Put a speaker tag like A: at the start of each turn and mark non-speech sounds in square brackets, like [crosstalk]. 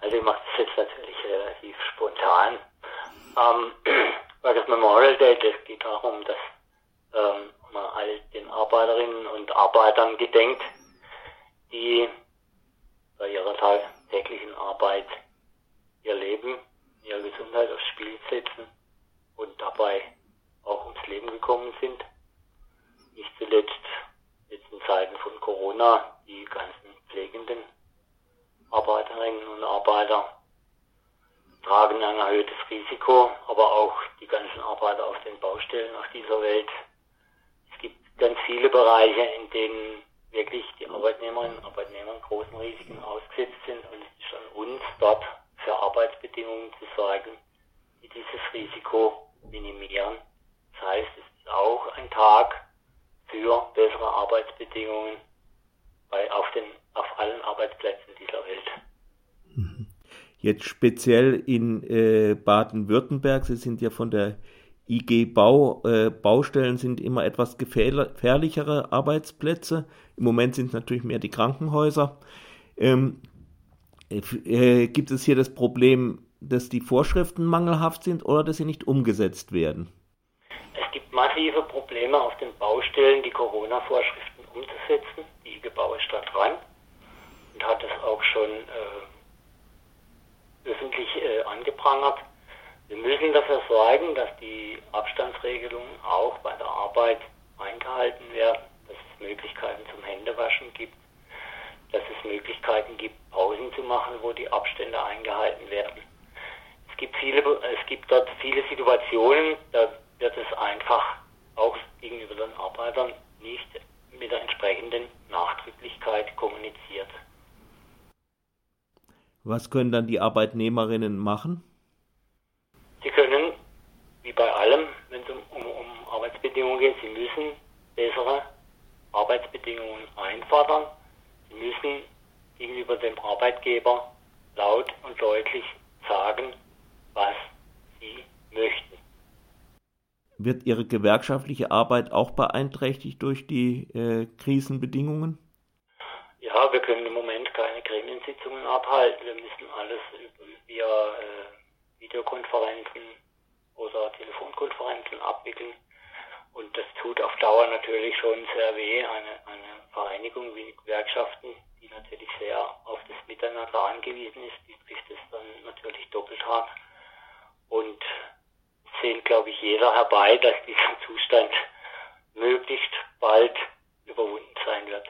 A: Also ich mache das jetzt natürlich relativ spontan. Ähm, [clears throat] Memorial Day, das geht darum, dass ähm, man all den Arbeiterinnen und Arbeitern gedenkt, die bei ihrer täglichen Arbeit ihr Leben, ihre Gesundheit aufs Spiel setzen und dabei auch ums Leben gekommen sind. Nicht zuletzt jetzt in Zeiten von Corona die ganzen Arbeiterinnen und Arbeiter tragen ein erhöhtes Risiko, aber auch die ganzen Arbeiter auf den Baustellen auf dieser Welt. Es gibt ganz viele Bereiche, in denen wirklich die Arbeitnehmerinnen und Arbeitnehmer großen Risiken ausgesetzt sind und es ist an uns dort für Arbeitsbedingungen zu sorgen, die dieses Risiko minimieren. Das heißt, es ist auch ein Tag für bessere Arbeitsbedingungen bei, auf, den, auf allen Arbeitsplätzen dieser Welt.
B: Mhm. Jetzt speziell in äh, Baden-Württemberg, Sie sind ja von der IG Bau, äh, Baustellen sind immer etwas gefährlichere Arbeitsplätze. Im Moment sind es natürlich mehr die Krankenhäuser. Ähm, äh, gibt es hier das Problem, dass die Vorschriften mangelhaft sind oder dass sie nicht umgesetzt werden?
A: Es gibt massive Probleme auf den Baustellen, die Corona-Vorschriften umzusetzen. Ist da dran und hat es auch schon äh, öffentlich äh, angeprangert. Wir müssen dafür sorgen, dass die Abstandsregelungen auch bei der Arbeit eingehalten werden, dass es Möglichkeiten zum Händewaschen gibt, dass es Möglichkeiten gibt, Pausen zu machen, wo die Abstände eingehalten werden. Es gibt viele, es gibt dort viele Situationen, da wird es einfach auch gegenüber den Arbeitern entsprechenden Nachdrücklichkeit kommuniziert.
B: Was können dann die Arbeitnehmerinnen machen?
A: Sie können, wie bei allem, wenn es um, um, um Arbeitsbedingungen geht, sie müssen bessere Arbeitsbedingungen einfordern. Sie müssen gegenüber dem Arbeitgeber laut und deutlich sagen, was sie möchten.
B: Wird Ihre gewerkschaftliche Arbeit auch beeinträchtigt durch die äh, Krisenbedingungen?
A: Ja, wir können im Moment keine Gremiensitzungen abhalten. Wir müssen alles via äh, Videokonferenzen oder Telefonkonferenzen abwickeln. Und das tut auf Dauer natürlich schon sehr weh. Eine, eine Vereinigung wie Gewerkschaften, die natürlich sehr auf das Miteinander angewiesen ist, die trifft es dann natürlich doppelt hart. Und sehen, glaube ich, jeder herbei, dass dieser Zustand möglichst bald überwunden sein wird.